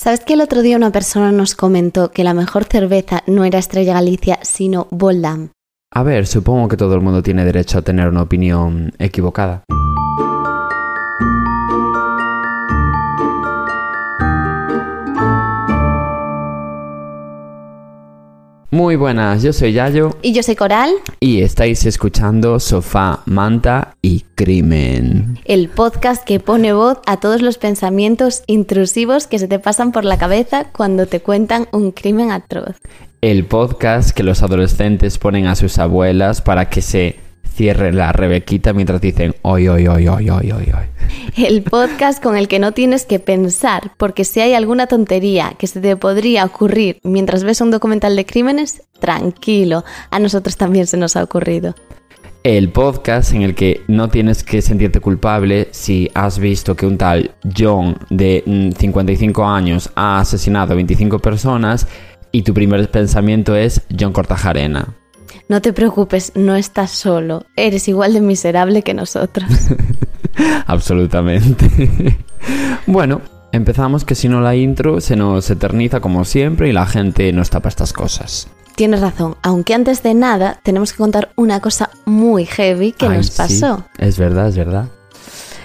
¿Sabes que el otro día una persona nos comentó que la mejor cerveza no era Estrella Galicia, sino Boldam? A ver, supongo que todo el mundo tiene derecho a tener una opinión equivocada. Muy buenas, yo soy Yayo Y yo soy Coral, y estáis escuchando Sofá, Manta y Crimen. el podcast que pone voz a todos los pensamientos intrusivos que se te pasan por la cabeza cuando te cuentan un crimen atroz. El podcast que los adolescentes ponen a sus abuelas para que se cierre la rebequita mientras dicen hoy, hoy, hoy, hoy, hoy, hoy, hoy. El podcast con el que no tienes que pensar, porque si hay alguna tontería que se te podría ocurrir mientras ves un documental de crímenes, tranquilo, a nosotros también se nos ha ocurrido. El podcast en el que no tienes que sentirte culpable si has visto que un tal John de mm, 55 años ha asesinado a 25 personas y tu primer pensamiento es John Cortajarena. No te preocupes, no estás solo, eres igual de miserable que nosotros. Absolutamente. bueno, empezamos que si no la intro se nos eterniza como siempre y la gente nos tapa estas cosas. Tienes razón, aunque antes de nada tenemos que contar una cosa muy heavy que Ay, nos sí, pasó. es verdad, es verdad.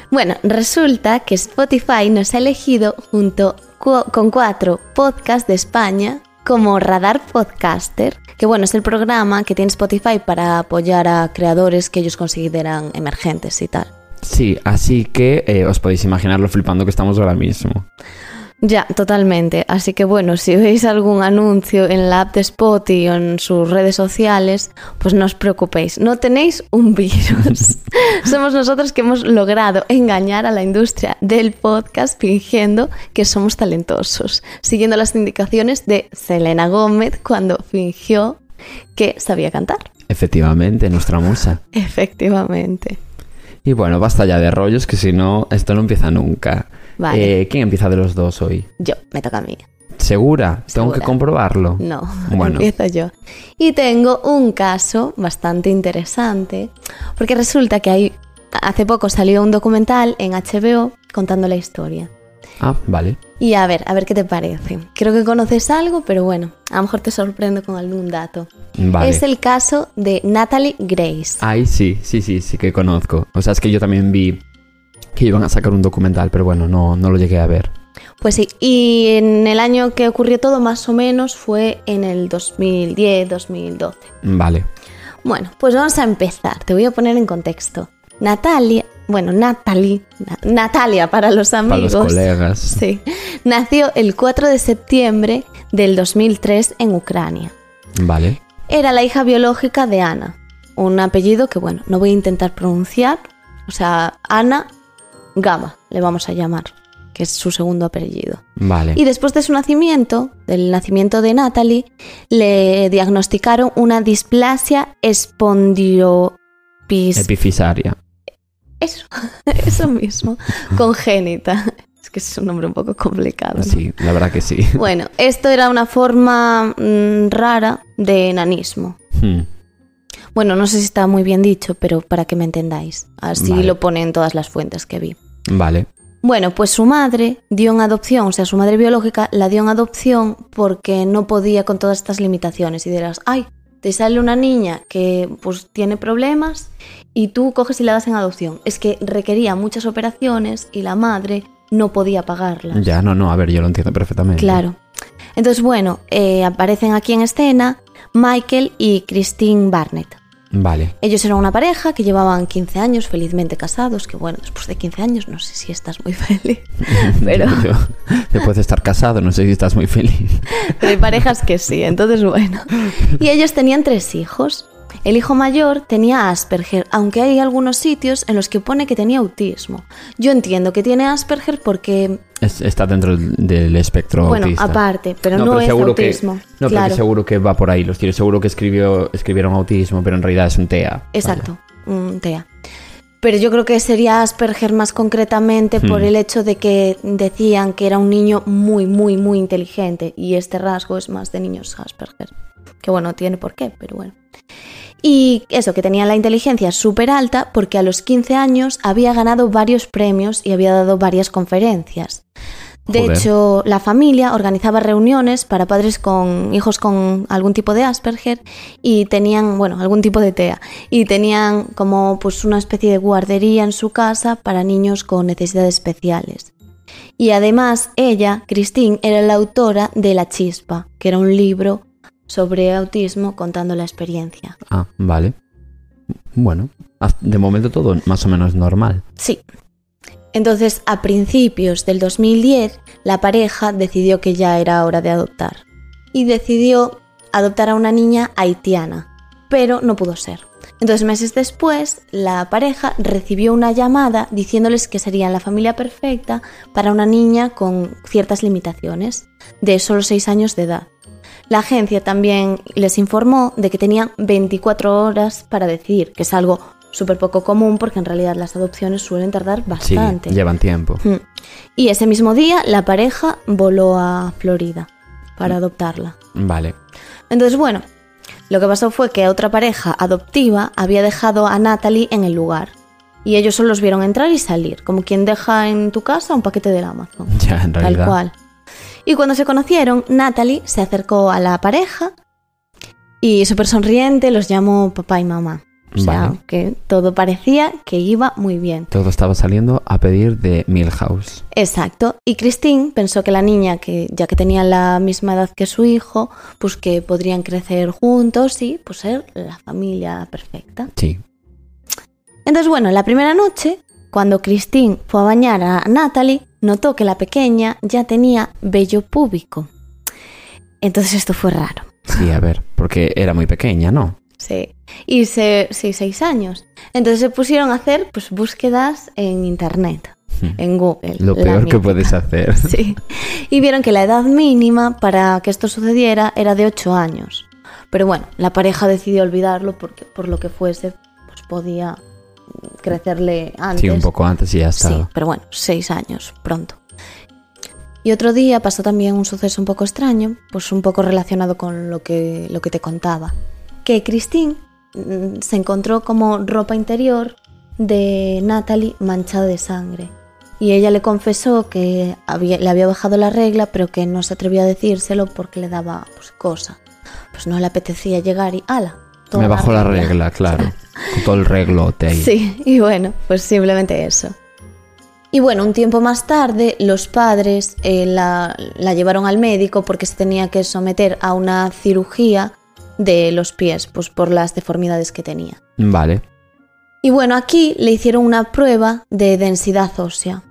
Bueno, resulta que Spotify nos ha elegido junto con cuatro podcasts de España como Radar Podcaster, que bueno, es el programa que tiene Spotify para apoyar a creadores que ellos consideran emergentes y tal. Sí, así que eh, os podéis imaginar lo flipando que estamos ahora mismo. Ya, totalmente. Así que bueno, si veis algún anuncio en la app de Spotify o en sus redes sociales, pues no os preocupéis, no tenéis un virus. somos nosotros que hemos logrado engañar a la industria del podcast fingiendo que somos talentosos, siguiendo las indicaciones de Selena Gómez cuando fingió que sabía cantar. Efectivamente, nuestra musa. Efectivamente. Y bueno, basta ya de rollos, que si no, esto no empieza nunca. Vale. Eh, ¿Quién empieza de los dos hoy? Yo, me toca a mí. ¿Segura? Tengo que comprobarlo. No, Bueno. empiezo yo. Y tengo un caso bastante interesante, porque resulta que hay, hace poco salió un documental en HBO contando la historia. Ah, vale. Y a ver, a ver qué te parece. Creo que conoces algo, pero bueno, a lo mejor te sorprendo con algún dato. Vale. Es el caso de Natalie Grace. Ay, sí, sí, sí, sí que conozco. O sea, es que yo también vi que iban a sacar un documental, pero bueno, no, no lo llegué a ver. Pues sí, y en el año que ocurrió todo, más o menos, fue en el 2010-2012. Vale. Bueno, pues vamos a empezar. Te voy a poner en contexto. Natalia, bueno, Natalie, Na- Natalia para los Para amigos. los colegas. Sí. Nació el 4 de septiembre del 2003 en Ucrania. Vale. Era la hija biológica de Ana, un apellido que, bueno, no voy a intentar pronunciar. O sea, Ana Gama, le vamos a llamar, que es su segundo apellido. Vale. Y después de su nacimiento, del nacimiento de Natalie, le diagnosticaron una displasia espondiopis... Epifisaria. Eso, eso mismo, congénita. Es que es un nombre un poco complicado. ¿no? Sí, la verdad que sí. Bueno, esto era una forma mm, rara de enanismo. Hmm. Bueno, no sé si está muy bien dicho, pero para que me entendáis. Así Vale. lo pone en todas las fuentes que vi. Vale. Bueno, pues su madre dio en adopción, o sea, su madre biológica la dio en adopción porque no podía con todas estas limitaciones. Y dirás, ay, te sale una niña que pues tiene problemas y tú coges y la das en adopción. Es que requería muchas operaciones y la madre no podía pagarlas. Ya, no, no, a ver, yo lo entiendo perfectamente. Claro. Entonces, bueno, eh, aparecen aquí en escena Michael y Christine Barnett. Vale. Ellos eran una pareja que llevaban 15 años felizmente casados, que bueno, después de 15 años no sé si estás muy feliz, pero, después de estar casado, no sé si estás muy feliz. pero hay parejas que sí, entonces bueno. Y ellos tenían tres hijos. El hijo mayor tenía Asperger, aunque hay algunos sitios en los que pone que tenía autismo. Yo entiendo que tiene Asperger porque, Es- está dentro del- espectro bueno, autista. aparte, pero no, es seguro autismo. Que, no, pero claro. que seguro que va por ahí. Los tiros seguro que escribió, escribieron autismo, pero en realidad es un TEA. Exacto, un TEA. Pero yo creo que sería Asperger más concretamente por Hmm. el hecho de que decían que era un niño muy, muy, muy inteligente y este rasgo es más de niños Asperger. Que bueno, tiene por qué, pero bueno. Y eso, que tenía la inteligencia súper alta porque a los 15 años había ganado varios premios y había dado varias conferencias. De Joder. hecho, la familia organizaba reuniones para padres con hijos con algún tipo de Asperger y tenían, bueno, algún tipo de TEA y tenían como pues una especie de guardería en su casa para niños con necesidades especiales. Y además, ella, Christine, era la autora de La Chispa, que era un libro sobre autismo contando la experiencia. Ah, vale. Bueno, de momento todo más o menos normal. Sí. Entonces, a principios del 2010, la pareja decidió que ya era hora de adoptar. Y decidió adoptar a una niña haitiana, pero no pudo ser. Entonces, meses después, la pareja recibió una llamada diciéndoles que serían la familia perfecta para una niña con ciertas limitaciones, de solo 6 años de edad. La agencia también les informó de que tenían 24 horas para decidir, que es algo súper poco común porque en realidad las adopciones suelen tardar Sí, bastante. llevan tiempo. Mm. Y ese mismo día la pareja voló a Florida para adoptarla. Vale. Entonces, bueno, lo que pasó fue que otra pareja adoptiva había dejado a Natalie en el lugar. Y ellos solo los vieron entrar y salir, como quien deja en tu casa un paquete del Amazon. Ya, en Tal realidad. cual. Y cuando se conocieron, Natalie se acercó a la pareja y súper sonriente los llamó papá y mamá. O sea, Vale. que todo parecía que iba muy bien. Todo estaba saliendo a pedir de Milhouse. Exacto. Y Christine pensó que la niña, que ya que tenía la misma edad que su hijo, pues que podrían crecer juntos y pues ser la familia perfecta. Sí. Entonces, bueno, la primera noche, cuando Christine fue a bañar a Natalie, notó que la pequeña ya tenía vello púbico. Entonces esto fue raro. Sí, a ver, porque era muy pequeña, ¿no? Sí. Y se, sí, seis años. Entonces se pusieron a hacer pues búsquedas en internet, en Google. Lo peor que puedes hacer. Sí. Y vieron que la edad mínima para que esto sucediera era de 8 años. Pero bueno, la pareja decidió olvidarlo porque por lo que fuese, pues podía crecerle antes. Sí, un poco antes y ya Sí, estaba. pero bueno, 6 años, pronto. Y otro día pasó también un suceso un poco extraño, pues un poco relacionado con lo que, lo que te contaba. Que Christine mm, se encontró como ropa interior de Natalie manchada de sangre. Y ella le confesó que había- le había bajado la regla, pero que no se atrevía a decírselo porque le daba pues, cosa. Pues no le apetecía llegar y ala. Me bajó la regla, claro. Todo el reglote ahí. Sí, y bueno, pues simplemente eso. Y bueno, un tiempo más tarde los padres eh, la, la llevaron al médico porque se tenía que someter a una cirugía de los pies, pues por las deformidades que tenía. Vale. Y bueno, aquí le hicieron una prueba de densidad ósea.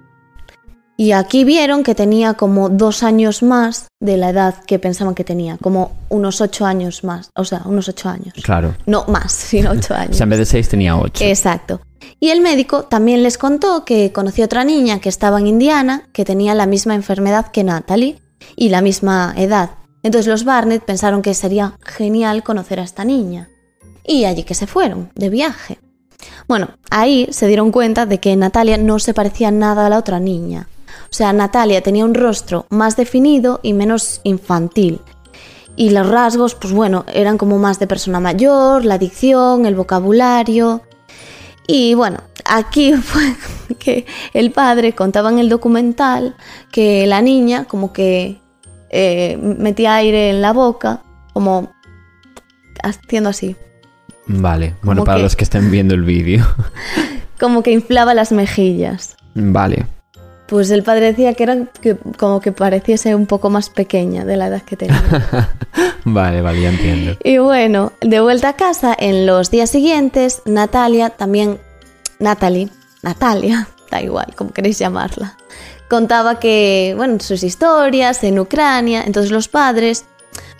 Y aquí vieron que tenía como dos años más de la edad que pensaban que tenía, como unos ocho años más, o sea, unos ocho años. Claro. No más, sino ocho años. O sea, en vez de seis tenía ocho. Exacto. Y el médico también les contó que conoció otra niña que estaba en Indiana, que tenía la misma enfermedad que Natalie y la misma edad. Entonces los Barnett pensaron que sería genial conocer a esta niña. Y allí que se fueron, de viaje. Bueno, ahí se dieron cuenta de que Natalia no se parecía nada a la otra niña. O sea, Natalia tenía un rostro más definido y menos infantil. Y los rasgos, pues bueno, eran como más de persona mayor, la dicción, el vocabulario. Y bueno, aquí fue que el padre contaba en el documental que la niña como que eh, metía aire en la boca, como haciendo así, Vale. Bueno, Como para que- los que estén viendo el vídeo. como que inflaba las mejillas. Vale. Pues el padre decía que era que- como que pareciese un poco más pequeña de la edad que tenía. Vale, vale, ya entiendo. Y bueno, de vuelta a casa, en los días siguientes, Natalia también, Natalie, Natalia, da igual, como queréis llamarla, contaba que, bueno, sus historias en Ucrania, entonces los padres,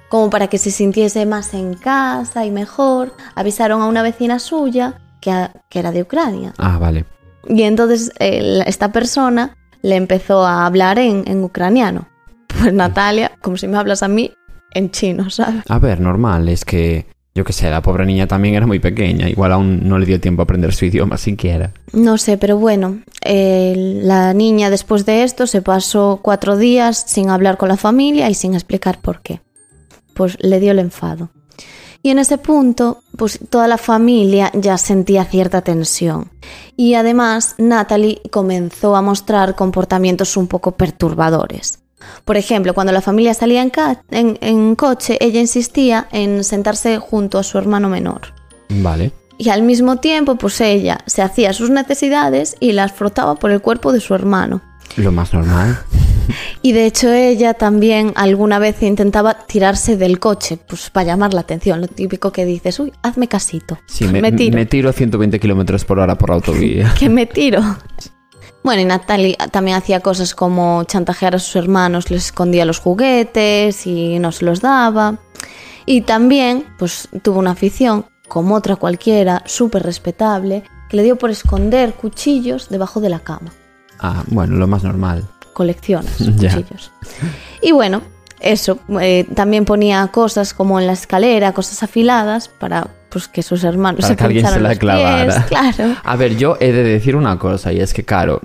como para que se sintiese más en casa y mejor, avisaron a una vecina suya que, a- que era de Ucrania. Ah, vale. Y entonces eh, esta persona le empezó a hablar en, en ucraniano. Pues Natalia, como si me hablas a mí, en chino, ¿sabes? A ver, normal, es que, yo qué sé, la pobre niña también era muy pequeña. Igual aún no le dio tiempo a aprender su idioma siquiera. No sé, pero bueno, eh, la niña después de esto se pasó cuatro días sin hablar con la familia y sin explicar por qué. Pues le dio el enfado. Y en ese punto, pues toda la familia ya sentía cierta tensión. Y además, Natalie comenzó a mostrar comportamientos un poco perturbadores. Por ejemplo, cuando la familia salía en, ca- en- en coche, ella insistía en sentarse junto a su hermano menor. Vale. Y al mismo tiempo, pues ella se hacía sus necesidades y las frotaba por el cuerpo de su hermano. Lo más normal. Y de hecho ella también alguna vez intentaba tirarse del coche, pues para llamar la atención, lo típico que dices, uy, hazme casito, Sí, me, me tiro, me tiro a 120 kilómetros por hora por la autovía. que me tiro. Bueno, y Natalie también hacía cosas como chantajear a sus hermanos, les escondía los juguetes y no se los daba. Y también, pues tuvo una afición, como otra cualquiera, súper respetable, que le dio por esconder cuchillos debajo de la cama. Ah, bueno, lo más normal. Coleccionas cuchillos. Y bueno, eso, eh, también ponía cosas como en la escalera, cosas afiladas para pues que sus hermanos Para se que alguien se la clavara. pies, claro. A ver, yo he de decir una cosa, y es que, claro,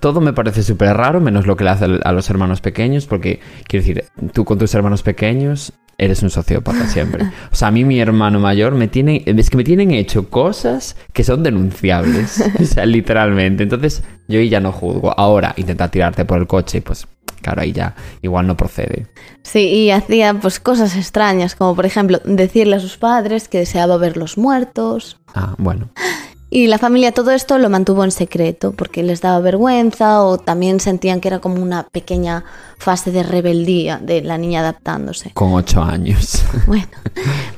todo me parece súper raro, menos lo que le hace a los hermanos pequeños, porque, quiero decir, tú con tus hermanos pequeños eres un sociópata siempre. O sea, a mí mi hermano mayor me tiene, es que me tienen hecho cosas que son denunciables, o sea, literalmente. Entonces, yo ahí ya no juzgo. Ahora, intentar tirarte por el coche, pues, claro, ahí ya igual no procede. Sí, y hacía pues cosas extrañas, como por ejemplo decirle a sus padres que deseaba verlos muertos. Ah, bueno. Y la familia todo esto lo mantuvo en secreto porque les daba vergüenza o también sentían que era como una pequeña fase de rebeldía de la niña adaptándose. Con ocho años. Bueno,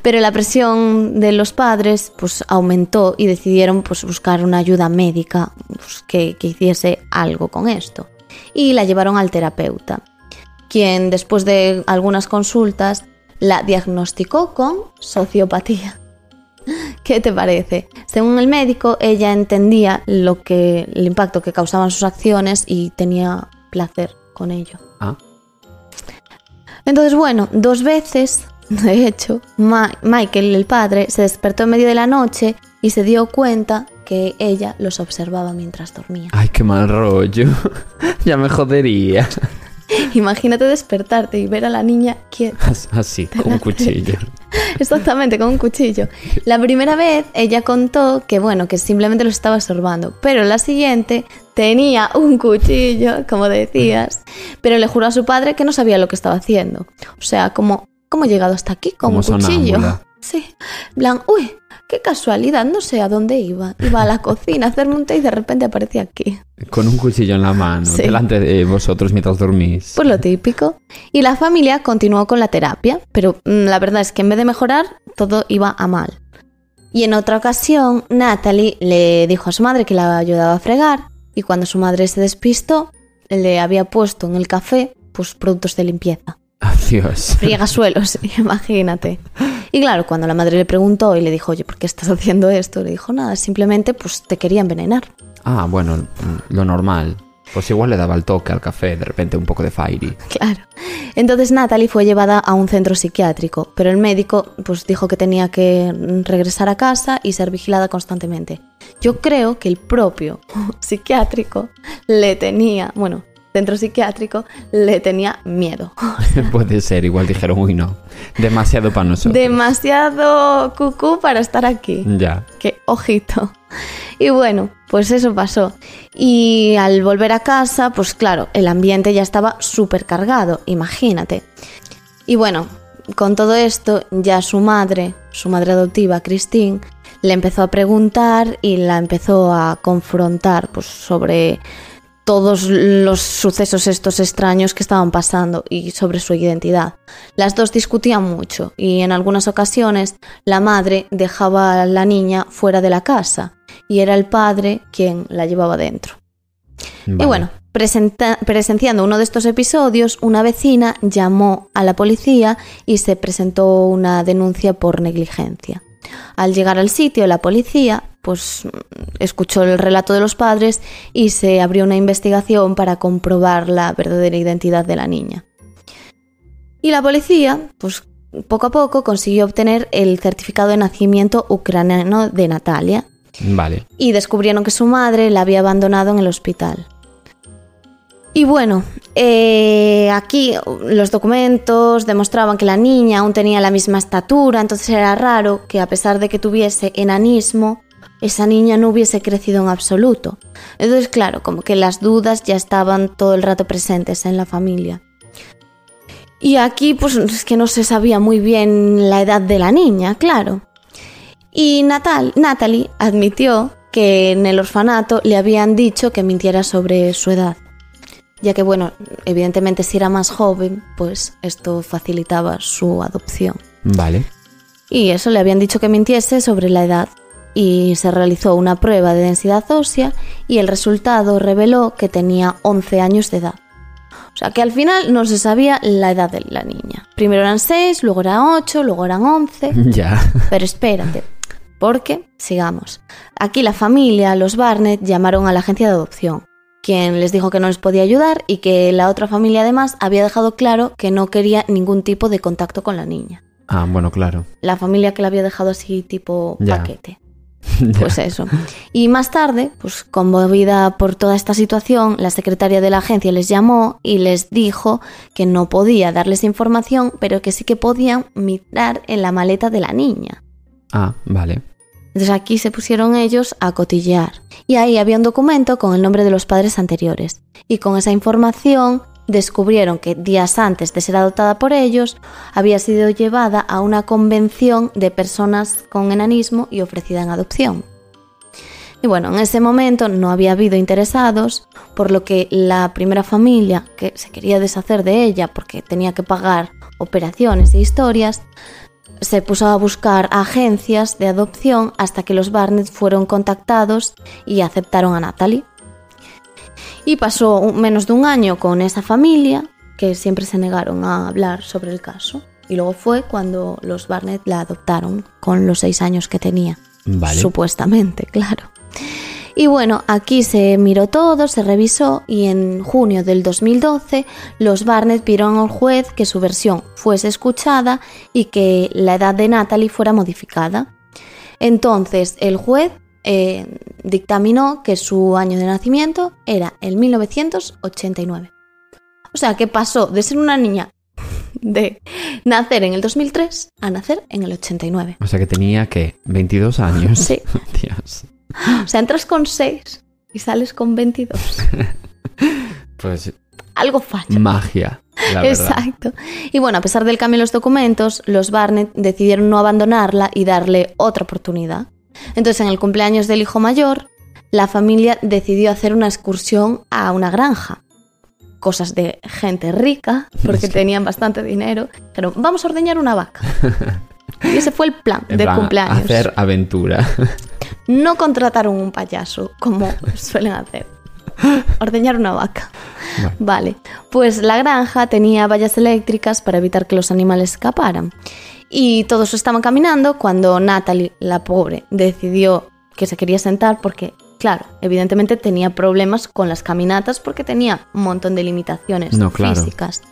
pero la presión de los padres pues aumentó y decidieron pues buscar una ayuda médica pues, que, que hiciese algo con esto. Y la llevaron al terapeuta, quien después de algunas consultas la diagnosticó con sociopatía. ¿Qué te parece? Según el médico, ella entendía lo que, el impacto que causaban sus acciones y tenía placer con ello. Ah, Entonces, bueno, dos veces, de hecho, Ma- Michael, el padre, se despertó en medio de la noche y se dio cuenta que ella los observaba mientras dormía. ay, qué mal rollo. ya me jodería. Imagínate despertarte y ver a la niña quieta. Así, con un cuchillo. Exactamente, con un cuchillo. La primera vez ella contó que, bueno, que simplemente lo estaba observando, pero la siguiente tenía un cuchillo, como decías, pero le juró a su padre que no sabía lo que estaba haciendo. O sea, como, ¿cómo he llegado hasta aquí con Como un cuchillo? sonámbula. Sí. Plan, uy, qué casualidad, no sé a dónde iba. Iba a la cocina a hacerme un té y de repente aparecía aquí. Con un cuchillo en la mano, Sí. delante de vosotros mientras dormís. Pues lo típico. Y la familia continuó con la terapia, pero mm, la verdad es que en vez de mejorar, todo iba a mal. Y en otra ocasión, Natalie le dijo a su madre que la ayudaba a fregar, y cuando su madre se despistó, le había puesto en el café pues productos de limpieza. Adiós. Friegasuelos, imagínate. Y claro, cuando la madre le preguntó y le dijo, oye, ¿por qué estás haciendo esto? Le dijo, nada, simplemente pues te quería envenenar. Ah, bueno, mm, lo normal. Pues igual le daba el toque al café, de repente un poco de fairy. Claro. Entonces Natalie fue llevada a un centro psiquiátrico, pero el médico pues dijo que tenía que regresar a casa y ser vigilada constantemente. Yo creo que el propio psiquiátrico le tenía, bueno, centro psiquiátrico le tenía miedo. Puede ser, igual dijeron, uy, no. Demasiado para nosotros. Demasiado cucú para estar aquí. Ya. que ojito. Y bueno, pues eso pasó. Y al volver a casa, pues claro, el ambiente ya estaba súper cargado, imagínate. Y bueno, con todo esto, ya su madre, su madre adoptiva, Christine, le empezó a preguntar y la empezó a confrontar pues, sobre todos los sucesos estos extraños que estaban pasando y sobre su identidad. Las dos discutían mucho y en algunas ocasiones la madre dejaba a la niña fuera de la casa y era el padre quien la llevaba dentro. Y bueno, presenciando uno de estos episodios, una vecina llamó a la policía y se presentó una denuncia por negligencia. Al llegar al sitio, la policía pues escuchó el relato de los padres y se abrió una investigación para comprobar la verdadera identidad de la niña. Y la policía, pues poco a poco consiguió obtener el certificado de nacimiento ucraniano de Natalia Vale. y descubrieron que su madre la había abandonado en el hospital. Y bueno, eh, aquí los documentos demostraban que la niña aún tenía la misma estatura, entonces era raro que a pesar de que tuviese enanismo, esa niña no hubiese crecido en absoluto. Entonces, claro, como que las dudas ya estaban todo el rato presentes en la familia. Y aquí, pues es que no se sabía muy bien la edad de la niña, claro. Y Natal, Natalie admitió que en el orfanato le habían dicho que mintiera sobre su edad ya que, bueno, evidentemente si era más joven, pues esto facilitaba su adopción. Vale. Y eso le habían dicho que mintiese sobre la edad y se realizó una prueba de densidad ósea y el resultado reveló que tenía 11 años de edad. O sea que al final no se sabía la edad de la niña. Primero eran 6, luego eran 8, luego eran 11. Ya. Pero espérate, porque, sigamos. Aquí la familia, los Barnett, llamaron a la agencia de adopción quien les dijo que no les podía ayudar y que la otra familia además había dejado claro que no quería ningún tipo de contacto con la niña. Ah, bueno, claro. La familia que la había dejado así tipo Ya. paquete. Pues eso. Y más tarde, pues conmovida por toda esta situación, la secretaria de la agencia les llamó y les dijo que no podía darles información, pero que sí que podían mirar en la maleta de la niña. Ah, vale. Entonces aquí se pusieron ellos a cotillear. Y ahí había un documento con el nombre de los padres anteriores. Y con esa información descubrieron que días antes de ser adoptada por ellos, había sido llevada a una convención de personas con enanismo y ofrecida en adopción. Y bueno, en ese momento no había habido interesados, por lo que la primera familia que se quería deshacer de ella porque tenía que pagar operaciones e historias, se puso a buscar agencias de adopción hasta que los Barnett fueron contactados y aceptaron a Natalie. Y pasó un- menos de un año con esa familia, que siempre se negaron a hablar sobre el caso. Y luego fue cuando los Barnett la adoptaron, con los seis años que tenía. Vale. Supuestamente, claro. Y bueno, aquí se miró todo, se revisó y en junio del 2012 los Barnett pidieron al juez que su versión fuese escuchada y que la edad de Natalie fuera modificada. Entonces el juez eh, dictaminó que su año de nacimiento era el 1989. O sea que pasó de ser una niña de nacer en el 2003 a nacer en el 89. O sea que tenía, ¿qué? 22 años. Sí. Dios. O sea, entras con 6 y sales con 22. Pues Algo falla. magia, la. Exacto. Y bueno, a pesar del cambio en los documentos, los Barnett decidieron no abandonarla y darle otra oportunidad. Entonces, en el cumpleaños del hijo mayor, la familia decidió hacer una excursión a una granja. Cosas de gente rica, porque tenían bastante dinero. Pero vamos a ordeñar una vaca. Y ese fue el plan de cumpleaños. Hacer aventura. No contrataron un payaso, como suelen hacer. Ordeñar una vaca. Bueno. Vale, pues la granja tenía vallas eléctricas para evitar que los animales escaparan. Y todos estaban caminando cuando Natalie, la pobre, decidió que se quería sentar porque, claro, evidentemente tenía problemas con las caminatas porque tenía un montón de limitaciones No, claro. físicas.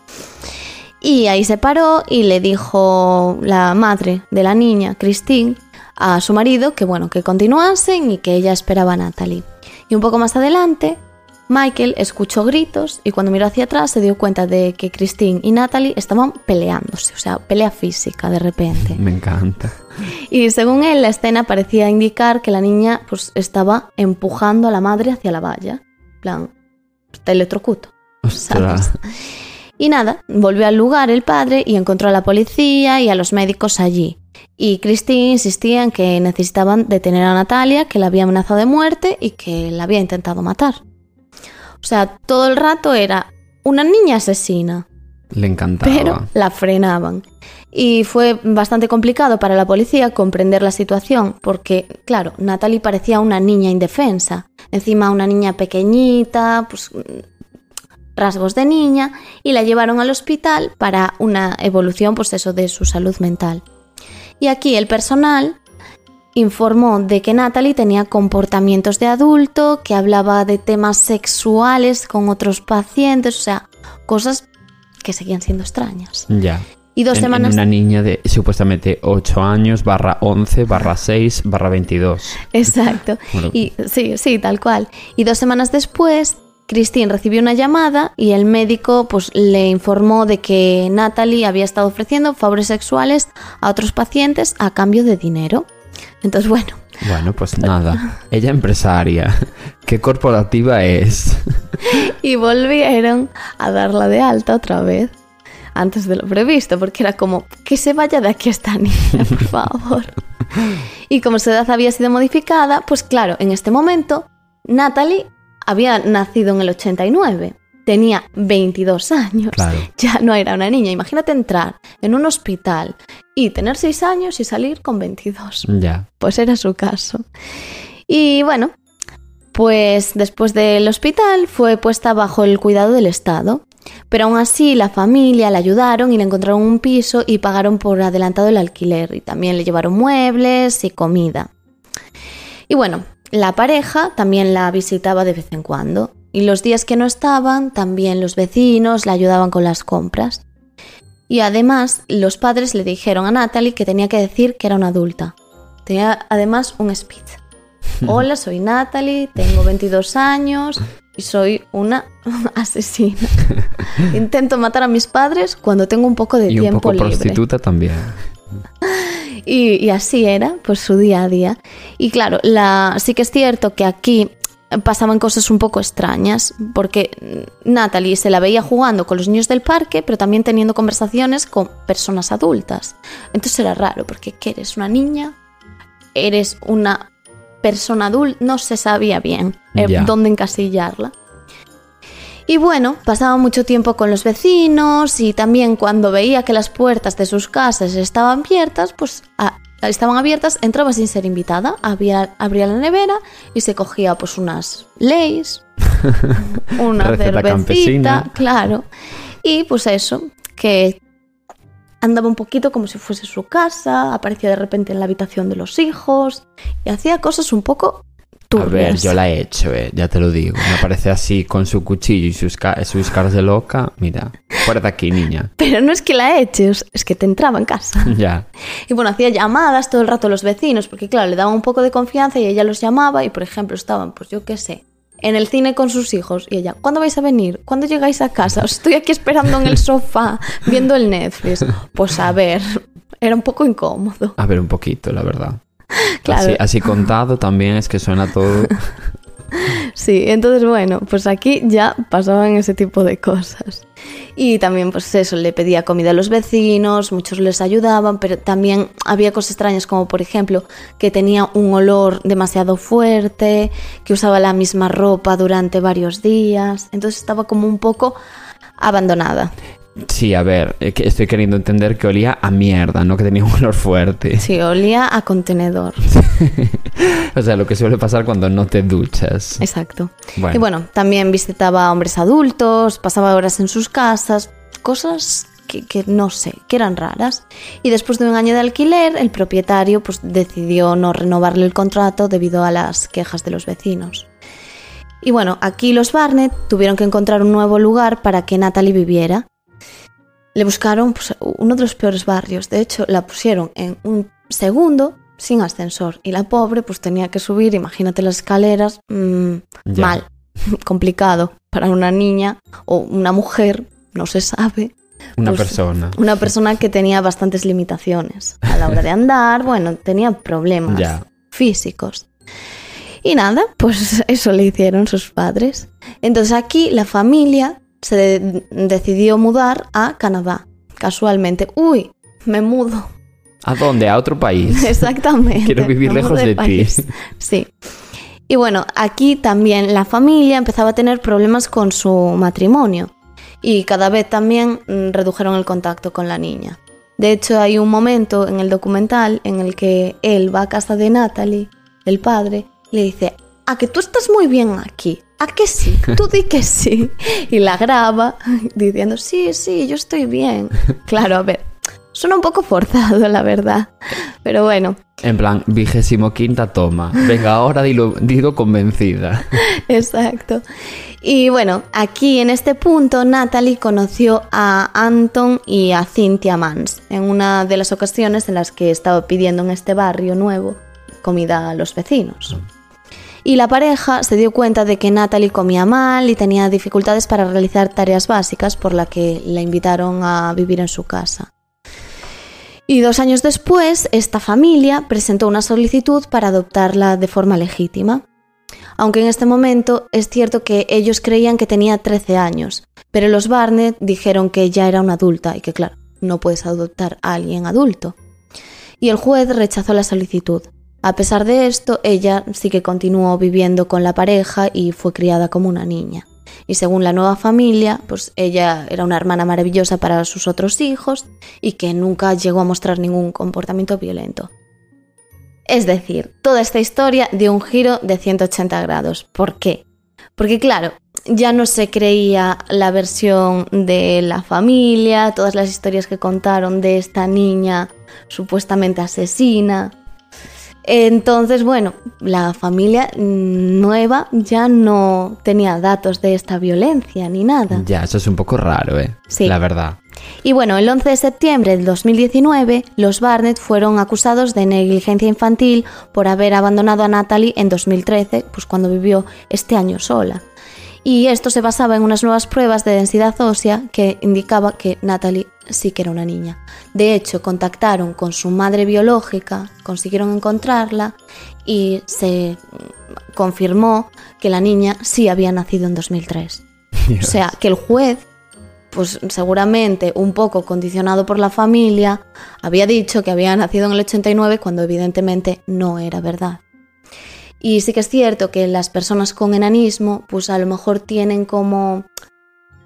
Y ahí se paró y le dijo la madre de la niña, Christine, a su marido que bueno, que continuasen y que ella esperaba a Natalie. Y un poco más adelante, Michael escuchó gritos y cuando miró hacia atrás se dio cuenta de que Christine y Natalie estaban peleándose, o sea, pelea física de repente. Me encanta. Y según él, la escena parecía indicar que la niña pues estaba empujando a la madre hacia la valla. En plan, te electrocuto. ¿sabes? Y nada, volvió al lugar el padre y encontró a la policía y a los médicos allí. Y Christine insistía en que necesitaban detener a Natalia, que la había amenazado de muerte y que la había intentado matar. O sea, todo el rato era una niña asesina, Le encantaba. pero la frenaban. Y fue bastante complicado para la policía comprender la situación, porque, claro, Natalie parecía una niña indefensa. Encima una niña pequeñita, pues rasgos de niña, y la llevaron al hospital para una evolución, pues eso, de su salud mental. Y aquí el personal informó de que Natalie tenía comportamientos de adulto, que hablaba de temas sexuales con otros pacientes, o sea, cosas que seguían siendo extrañas. Ya. Y dos En- en semanas... una niña de supuestamente 8 años, barra 11, barra 6, barra 22. Exacto. Bueno. Y sí, sí, tal cual. Y dos semanas después, Christine recibió una llamada y el médico pues, le informó de que Natalie había estado ofreciendo favores sexuales a otros pacientes a cambio de dinero. Entonces, bueno. Bueno, pues nada. Ella empresaria. ¿Qué corporativa es? y volvieron a darla de alta otra vez antes de lo previsto, porque era como que se vaya de aquí esta niña, por favor. y como su edad había sido modificada, pues claro, en este momento Natalie había nacido en el 89. Tenía 22 años. Ya no era una niña. Imagínate entrar en un hospital y tener 6 años y salir con 22. Ya. Pues era su caso. Y bueno, pues después del hospital fue puesta bajo el cuidado del Estado. Pero aún así la familia la ayudaron y le encontraron un piso y pagaron por adelantado el alquiler y también le llevaron muebles y comida. Y bueno, la pareja también la visitaba de vez en cuando y los días que no estaban también los vecinos la ayudaban con las compras. Y además los padres le dijeron a Natalie que tenía que decir que era una adulta. Tenía además un speech. Hola, soy Natalie, tengo 22 años y soy una asesina. Intento matar a mis padres cuando tengo un poco de y tiempo un poco libre. prostituta también. Y, así era, pues su día a día. Y claro, la, sí que es cierto que aquí pasaban cosas un poco extrañas, porque Natalie se la veía jugando con los niños del parque, pero también teniendo conversaciones con personas adultas. Entonces era raro, porque ¿qué eres? ¿Una niña? ¿Eres una persona adulta? No se sabía bien eh, dónde encasillarla. Y bueno, pasaba mucho tiempo con los vecinos y también cuando veía que las puertas de sus casas estaban abiertas, pues estaban abiertas, entraba sin ser invitada, abría, abría la nevera y se cogía pues unas leyes, una cervecita, claro. Y pues eso, que andaba un poquito como si fuese su casa, aparecía de repente en la habitación de los hijos y hacía cosas un poco a ver, yo la he hecho, eh, ya te lo digo. Me parece así con su cuchillo y sus, sus caras de loca. Mira, fuera de aquí, niña. Pero no es que la he hecho, es que te entraba en casa. Ya. Y bueno, hacía llamadas todo el rato a los vecinos, porque claro, le daba un poco de confianza y ella los llamaba y, por ejemplo, estaban, pues yo qué sé, en el cine con sus hijos y ella, ¿cuándo vais a venir? ¿Cuándo llegáis a casa? Os estoy aquí esperando en el sofá viendo el Netflix. Pues a ver, era un poco incómodo. A ver, un poquito, la verdad. Claro. Así, contado también es que suena todo. Sí, entonces bueno, pues aquí ya pasaban ese tipo de cosas. Y también pues eso, le pedía comida a los vecinos, muchos les ayudaban, pero también había cosas extrañas como por ejemplo que tenía un olor demasiado fuerte, que usaba la misma ropa durante varios días, entonces estaba como un poco abandonada. Sí, a ver, estoy queriendo entender que olía a mierda, no que tenía un olor fuerte. Sí, olía a contenedor. o sea, lo que suele pasar cuando no te duchas. Exacto. Y bueno, también visitaba a hombres adultos, pasaba horas en sus casas, cosas que, que, no sé, que eran raras. Y después de un año de alquiler, el propietario pues, decidió no renovarle el contrato debido a las quejas de los vecinos. Y bueno, aquí los Barnett tuvieron que encontrar un nuevo lugar para que Natalie viviera le buscaron pues, uno de los peores barrios. De hecho, la pusieron en un segundo sin ascensor y la pobre pues tenía que subir, imagínate las escaleras, mm, mal, complicado para una niña o una mujer, no se sabe. Una pues, persona. Una persona que tenía bastantes limitaciones a la hora de andar, bueno, tenía problemas físicos. Y nada, pues eso le hicieron sus padres. Entonces aquí la familia se decidió mudar a Canadá, casualmente. Uy, me mudo. ¿A dónde? ¿A otro país? Exactamente. Quiero vivir lejos de, ti. Sí. Y bueno, aquí también la familia empezaba a tener problemas con su matrimonio y cada vez también mm, redujeron el contacto con la niña. De hecho, hay un momento en el documental en el que él va a casa de Natalie, el padre, y le dice, a que tú estás muy bien aquí. ¿A que sí? Tú di que sí. Y la graba diciendo, sí, sí, yo estoy bien. Claro, a ver, suena un poco forzado, la verdad. Pero bueno. En plan, vigésimo quinta toma. Venga, ahora dilo, dilo convencida. Exacto. Y bueno, aquí en este punto Natalie conoció a Anton y a Cynthia Mans en una de las ocasiones en las que estaba pidiendo en este barrio nuevo comida a los vecinos. Y la pareja se dio cuenta de que Natalie comía mal y tenía dificultades para realizar tareas básicas, por la que la invitaron a vivir en su casa. Y dos años después, esta familia presentó una solicitud para adoptarla de forma legítima. Aunque en este momento es cierto que ellos creían que tenía 13 años, pero los Barnett dijeron que ya era una adulta y que claro, no puedes adoptar a alguien adulto. Y el juez rechazó la solicitud. A pesar de esto, ella sí que continuó viviendo con la pareja y fue criada como una niña. Y según la nueva familia, pues ella era una hermana maravillosa para sus otros hijos y que nunca llegó a mostrar ningún comportamiento violento. Es decir, toda esta historia dio un giro de 180 grados. ¿Por qué? Porque claro, ya no se creía la versión de la familia, todas las historias que contaron de esta niña supuestamente asesina. Entonces, bueno, la familia nueva ya no tenía datos de esta violencia ni nada. Ya, eso es un poco raro, ¿eh? Sí. La verdad. Y bueno, el 11 de septiembre del 2019, los Barnett fueron acusados de negligencia infantil por haber abandonado a Natalie en 2013, pues cuando vivió este año sola y esto se basaba en unas nuevas pruebas de densidad ósea que indicaba que Natalie sí que era una niña. De hecho, contactaron con su madre biológica, consiguieron encontrarla y se confirmó que la niña sí había nacido en 2003. O sea, que el juez, pues seguramente un poco condicionado por la familia, había dicho que había nacido en el 89 cuando evidentemente no era verdad. Y sí que es cierto que las personas con enanismo, pues a lo mejor tienen como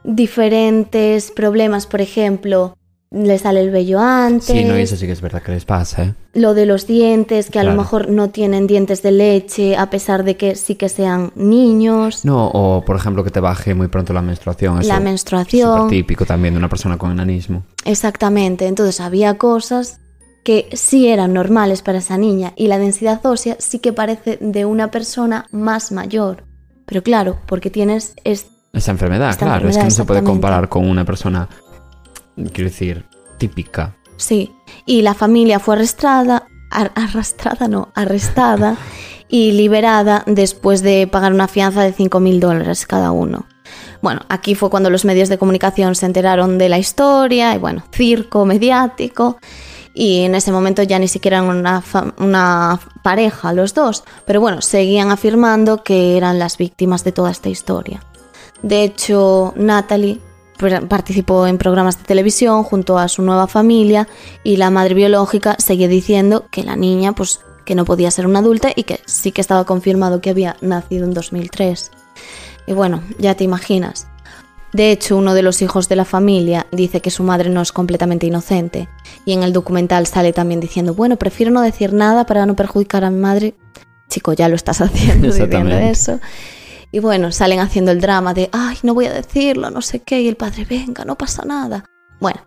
diferentes problemas, por ejemplo, les sale el vello antes. Sí, no, eso sí que es verdad que les pasa, ¿eh? Lo de los dientes, que a lo mejor no tienen dientes de leche, a pesar de que sí que sean niños. No, o por ejemplo que te baje muy pronto la menstruación. Eso La es menstruación. súper típico también de una persona con enanismo. Exactamente, entonces había cosas que sí eran normales para esa niña y la densidad ósea sí que parece de una persona más mayor. Pero claro, porque tienes es- Esa enfermedad, Esta claro, es que no se puede comparar con una persona, quiero decir, típica. Sí, y la familia fue arrastrada, ar- arrastrada no, arrestada y liberada después de pagar una fianza de 5.000 dólares cada uno. Bueno, aquí fue cuando los medios de comunicación se enteraron de la historia y bueno, circo mediático. Y en ese momento ya ni siquiera eran una, una pareja los dos, pero bueno, seguían afirmando que eran las víctimas de toda esta historia. De hecho, Natalie participó en programas de televisión junto a su nueva familia y la madre biológica seguía diciendo que la niña pues que no podía ser una adulta y que sí que estaba confirmado que había nacido en 2003. Y bueno, ya te imaginas. De hecho, uno de los hijos de la familia dice que su madre no es completamente inocente y en el documental sale también diciendo, bueno, prefiero no decir nada para no perjudicar a mi madre. Chico, ya lo estás haciendo diciendo eso. Y bueno, salen haciendo el drama de, ay, no voy a decirlo, no sé qué, y el padre, venga, no pasa nada. Bueno,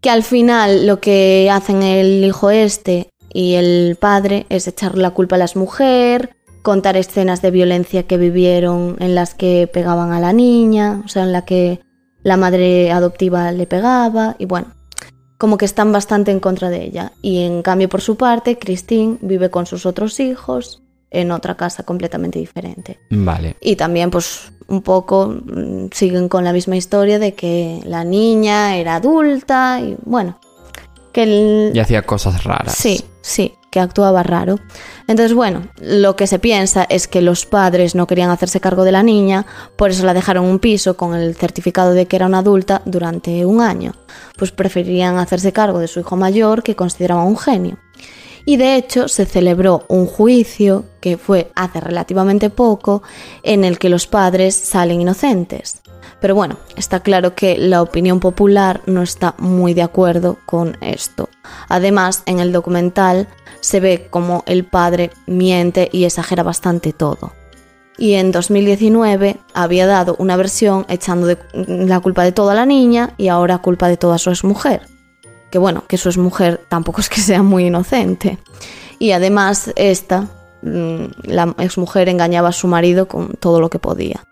que al final lo que hacen el hijo este y el padre es echarle la culpa a la mujer, contar escenas de violencia que vivieron en las que pegaban a la niña, o sea, en la que la madre adoptiva le pegaba, y bueno, como que están bastante en contra de ella. Y en cambio, por su parte, Christine vive con sus otros hijos en otra casa completamente diferente. Vale. Y también, pues, un poco mm, siguen con la misma historia de que la niña era adulta y bueno, que el... Y hacía cosas raras. Sí, sí, que actuaba raro. Entonces, bueno, lo que se piensa es que los padres no querían hacerse cargo de la niña, por eso la dejaron un piso con el certificado de que era una adulta durante un año. Pues preferían hacerse cargo de su hijo mayor que consideraban un genio. Y de hecho se celebró un juicio que fue hace relativamente poco en el que los padres salen inocentes. Pero bueno, está claro que la opinión popular no está muy de acuerdo con esto. Además, en el documental se ve como el padre miente y exagera bastante todo. Y en 2019 había dado una versión echando de- la culpa de toda la niña y ahora culpa de toda su exmujer. Que bueno, que su exmujer tampoco es que sea muy inocente. Y además esta, mm, la exmujer engañaba a su marido con todo lo que podía.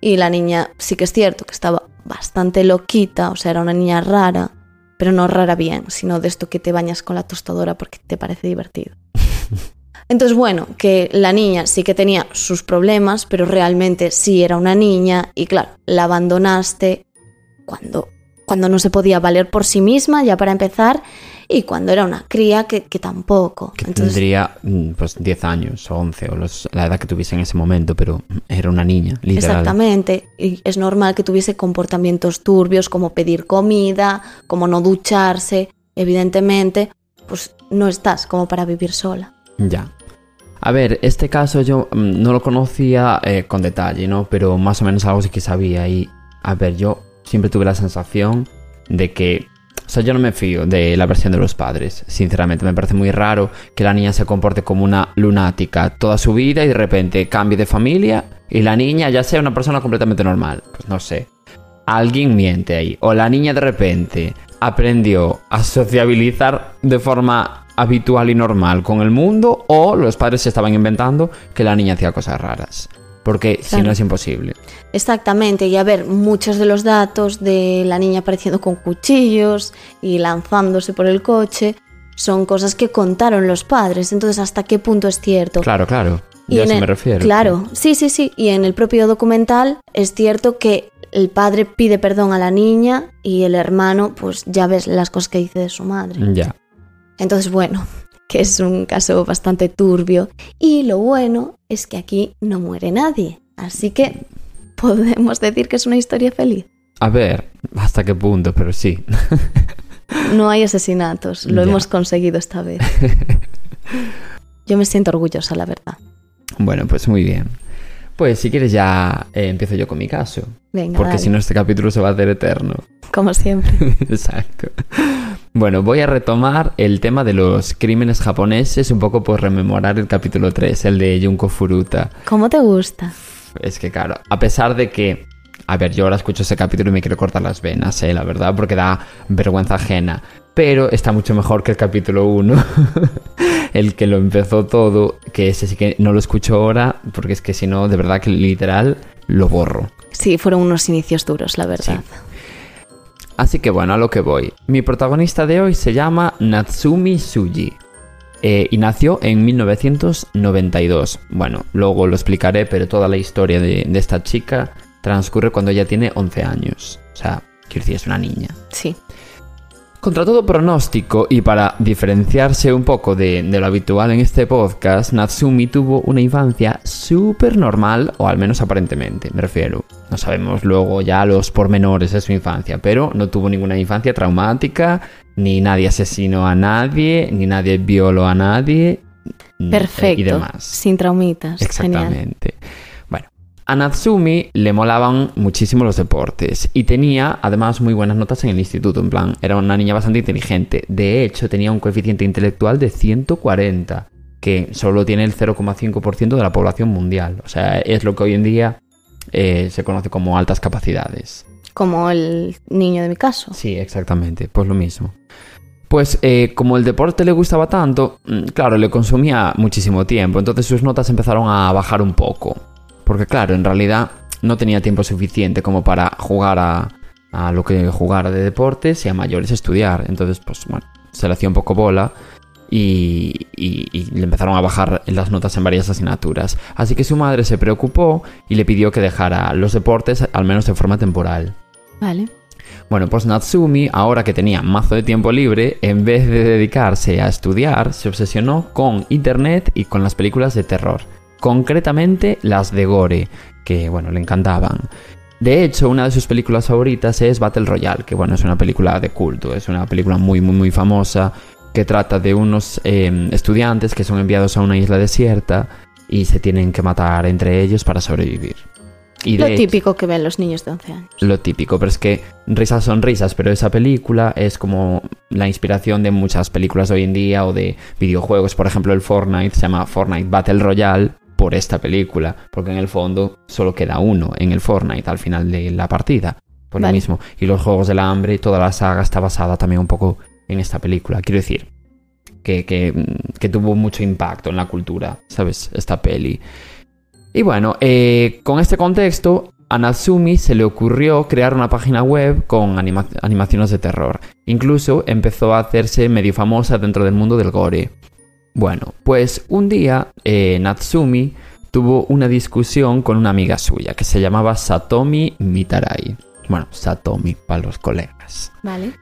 Y la niña sí que es cierto que estaba bastante loquita, o sea, era una niña rara, pero no rara bien, sino de esto que te bañas con la tostadora porque te parece divertido. Entonces, bueno, que la niña sí que tenía sus problemas, pero realmente sí era una niña y claro, la abandonaste cuando, cuando no se podía valer por sí misma, ya para empezar, y cuando era una cría que, que tampoco. Que Entonces, tendría mm, pues 10 años o 11 o los- la edad que tuviese en ese momento, pero era una niña, literal. Exactamente. Y es normal que tuviese comportamientos turbios como pedir comida, como no ducharse. Evidentemente, pues no estás como para vivir sola. Ya. A ver, este caso yo mm, no lo conocía eh, con detalle, ¿no? Pero más o menos algo sí que sabía. Y, a ver, yo siempre tuve la sensación de que... O sea, yo no me fío de la versión de los padres, sinceramente. Me parece muy raro que la niña se comporte como una lunática toda su vida y de repente cambie de familia y la niña ya sea una persona completamente normal. Pues no sé. Alguien miente ahí. O la niña de repente aprendió a sociabilizar de forma habitual y normal con el mundo o los padres se estaban inventando que la niña hacía cosas raras. Porque si no Claro. es imposible. Exactamente, y a ver, muchos de los datos de la niña apareciendo con cuchillos y lanzándose por el coche son cosas que contaron los padres. Entonces, ¿hasta qué punto es cierto? Claro, claro. Y Ya en se el- me refiero. Claro, sí, sí, sí. Y en el propio documental es cierto que el padre pide perdón a la niña y el hermano, pues ya ves las cosas que dice de su madre. Ya. Entonces, bueno, que es un caso bastante turbio. Y lo bueno es que aquí no muere nadie. Así que podemos decir que es una historia feliz. A ver, hasta qué punto, pero sí. No hay asesinatos. Lo Ya. hemos conseguido esta vez. Yo me siento orgullosa, la verdad. bueno, pues muy bien. Pues si quieres ya eh, empiezo yo con mi caso. Venga, Porque si no este capítulo se va a hacer eterno. como siempre. Exacto. Bueno, voy a retomar el tema de los crímenes japoneses un poco por rememorar el capítulo 3, el de Junko Furuta. ¿Cómo te gusta? Es que claro, a pesar de que... A ver, yo ahora escucho ese capítulo y me quiero cortar las venas, eh, la verdad, porque da vergüenza ajena. Pero está mucho mejor que el capítulo 1, el que lo empezó todo, que ese sí que no lo escucho ahora, porque es que si no, de verdad que literal lo borro. Sí, fueron unos inicios duros, la verdad. Así que bueno, a lo que voy. Mi protagonista de hoy se llama Natsumi Suji. eh, y nació en 1992. Bueno, luego lo explicaré, pero toda la historia de, esta chica transcurre cuando ella tiene 11 años. O sea, quiero es una niña. Sí. Contra todo pronóstico y para diferenciarse un poco de, de lo habitual en este podcast, Natsumi tuvo una infancia súper normal, o al menos aparentemente, me refiero. No sabemos luego ya los pormenores de su infancia, pero no tuvo ninguna infancia traumática, ni nadie asesinó a nadie, ni nadie violó a nadie. mm, Perfecto. Y demás. Sin traumitas. Exactamente. A Natsumi le molaban muchísimo los deportes y tenía además muy buenas notas en el instituto, en plan, era una niña bastante inteligente. De hecho, tenía un coeficiente intelectual de 140, que solo tiene el 0,5% de la población mundial. O sea, es lo que hoy en día eh, se conoce como altas capacidades. Como el niño de mi caso. Sí, exactamente, pues lo mismo. Pues eh, como el deporte le gustaba tanto, mm, claro, le consumía muchísimo tiempo, entonces sus notas empezaron a bajar un poco. Porque claro, en realidad no tenía tiempo suficiente como para jugar a, a lo que jugara de deportes y a mayores estudiar. Entonces, pues bueno, se le hacía un poco bola y, y- y le empezaron a bajar las notas en varias asignaturas. Así que su madre se preocupó y le pidió que dejara los deportes al menos de forma temporal. Vale. Bueno, pues Natsumi, ahora que tenía mazo de tiempo libre, en vez de dedicarse a estudiar, se obsesionó con internet y con las películas de terror. Concretamente las de Gore, que bueno, le encantaban. De hecho, una de sus películas favoritas es Battle Royale, que bueno, es una película de culto, es una película muy, muy, muy famosa, que trata de unos eh, estudiantes que son enviados a una isla desierta y se tienen que matar entre ellos para sobrevivir. Y Lo hecho- típico que ven los niños de 11 años. lo típico, pero es que risas son risas, pero esa película es como la inspiración de muchas películas de hoy en día o de videojuegos, por ejemplo el Fortnite se llama Fortnite Battle Royale por esta película, porque en el fondo solo queda uno en el Fortnite al final de la partida, por lo mismo. Y los Juegos del Hambre y toda la saga está basada también un poco en esta película, quiero decir. Que, que, mm, que tuvo mucho impacto en la cultura, ¿sabes? Esta peli. Y bueno, eh, con este contexto, a Natsumi se le ocurrió crear una página web con anima- animaciones de terror. Incluso empezó a hacerse medio famosa dentro del mundo del gore. Bueno, pues un día eh, Natsumi tuvo una discusión con una amiga suya que se llamaba Satomi Mitarai. Bueno, Satomi para los colegas. Vale.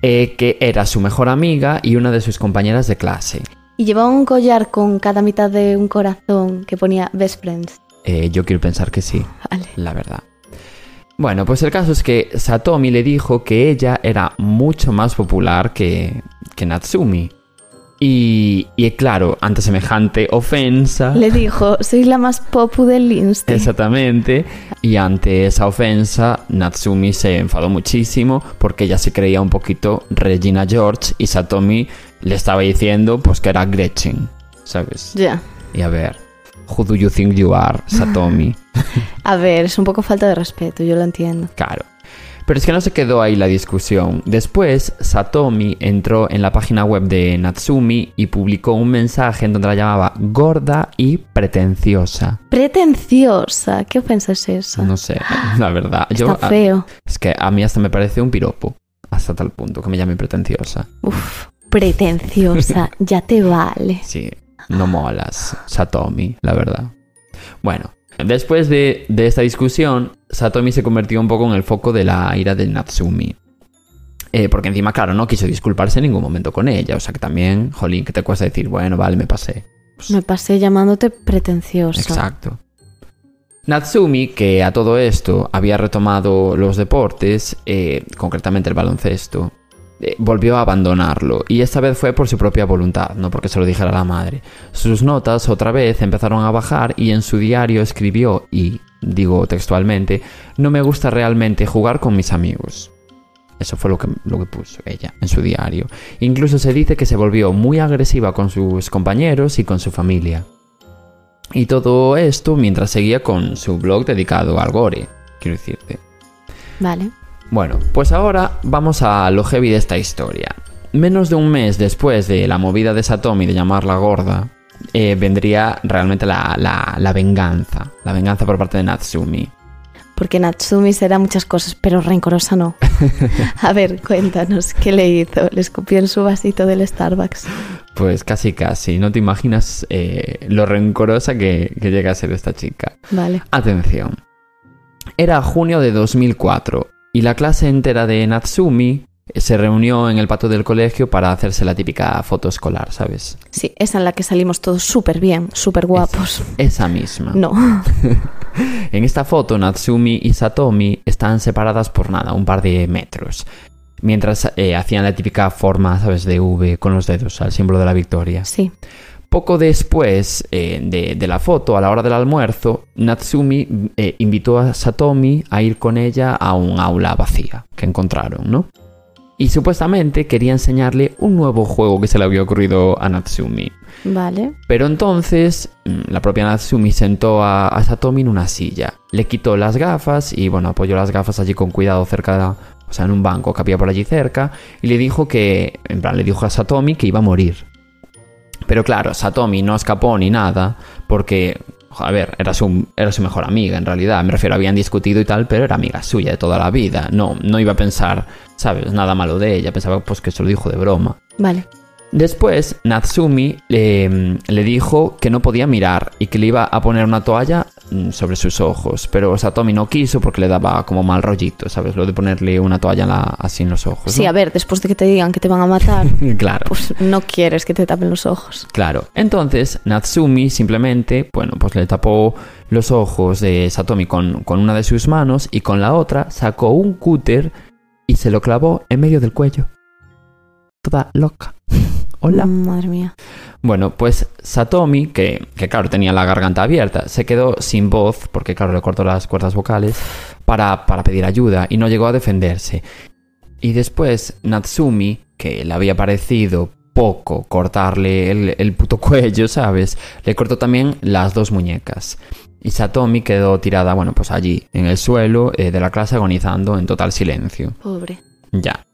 Eh, que era su mejor amiga y una de sus compañeras de clase. Y llevaba un collar con cada mitad de un corazón que ponía Best Friends. Eh, yo quiero pensar que sí, Vale. la verdad. Bueno, pues el caso es que Satomi le dijo que ella era mucho más popular que, que Natsumi. Y, y claro, ante semejante ofensa... Le dijo, soy la más popu del Insta. Exactamente. Y ante esa ofensa, Natsumi se enfadó muchísimo porque ella se creía un poquito Regina George y Satomi le estaba diciendo pues que era Gretchen, ¿sabes? Ya. Y a ver, who do you think you are, Satomi? A ver, es un poco falta de respeto, yo lo entiendo. Claro. Pero es que no se quedó ahí la discusión. Después, Satomi entró en la página web de Natsumi y publicó un mensaje en donde la llamaba gorda y pretenciosa. Pretenciosa, ¿qué ofensa es esa? No sé, la verdad. Yo, Está a- feo. es que a mí hasta me parece un piropo. Hasta tal punto que me llame pretenciosa. Uf, pretenciosa, ya te vale. Sí, no molas, Satomi, la verdad. Bueno, después de, de esta discusión, Satomi se convirtió un poco en el foco de la ira de Natsumi. Eh, porque encima, claro, no quiso disculparse en ningún momento con ella. O sea que también, jolín, que te cuesta decir, bueno, vale, me pasé. Me pasé llamándote pretenciosa. Exacto. Natsumi, que a todo esto había retomado los deportes, eh, concretamente el baloncesto, eh, volvió a abandonarlo. Y esta vez fue por su propia voluntad, no porque se lo dijera la madre. Sus notas otra vez empezaron a bajar y en su diario escribió, y digo textualmente, no me gusta realmente jugar con mis amigos. Eso fue lo que, lo que puso ella en su diario. Incluso se dice que se volvió muy agresiva con sus compañeros y con su familia. Y todo esto mientras seguía con su blog dedicado al gore, quiero decirte. Vale. Bueno, pues ahora vamos a lo heavy de esta historia. Menos de un mes después de la movida de Satomi de llamarla gorda, eh, vendría realmente la, la- la venganza. La venganza por parte de Natsumi. Porque Natsumi será muchas cosas, pero rencorosa no. A ver, cuéntanos, ¿qué le hizo? Le escupió en su vasito del Starbucks. Pues casi casi, no te imaginas eh, lo rencorosa que, que llega a ser esta chica. Vale. Atención. Era junio de 2004 y la clase entera de Natsumi se reunió en el patio del colegio para hacerse la típica foto escolar, ¿sabes? Sí, esa en la que salimos todos súper bien, súper guapos. Esa misma. No. En esta foto, Natsumi y Satomi están separadas por nada, un par de metros. Mientras eh, hacían la típica forma, ¿sabes?, de V con los dedos, al símbolo de la victoria. Sí. Poco después eh, de, de la foto, a la hora del almuerzo, Natsumi eh, invitó a Satomi a ir con ella a un aula vacía que encontraron, ¿no? Y supuestamente quería enseñarle un nuevo juego que se le había ocurrido a Natsumi. Vale. Pero entonces mm, la propia Natsumi sentó a, a Satomi en una silla, le quitó las gafas y bueno, apoyó las gafas allí con cuidado cerca, o sea, en un banco que había por allí cerca y le dijo que, en plan, le dijo a Satomi que iba a morir. Pero claro, Satomi no escapó ni nada porque, a ver, era su, mejor amiga en realidad, me refiero, habían discutido y tal, pero era amiga suya de toda la vida, no, no iba a pensar, ¿sabes?, nada malo de ella, pensaba pues que se lo dijo de broma. Vale. Después, Natsumi le, le dijo que no podía mirar y que le iba a poner una toalla mm, sobre sus ojos, pero Satomi no quiso porque le daba como mal rollito, ¿sabes? Lo de ponerle una toalla en la- así en los ojos. Sí, a ver, después de que te digan que te van a matar, claro. pues no quieres que te tapen los ojos. Claro. Entonces, Natsumi simplemente, bueno, pues le tapó los ojos de Satomi con, con una de sus manos y con la otra sacó un cúter y se lo clavó en medio del cuello. Toda loca. Hola. Mm, Madre mía. Bueno, pues Satomi, que, que claro tenía la garganta abierta, se quedó sin voz, porque claro le cortó las cuerdas vocales, para, para pedir ayuda y no llegó a defenderse. Y después Natsumi, que le había parecido poco cortarle el, el puto cuello, ¿sabes? Le cortó también las dos muñecas. Y Satomi quedó tirada, bueno, pues allí, en el suelo eh, de la clase agonizando en total silencio. Pobre. Ya.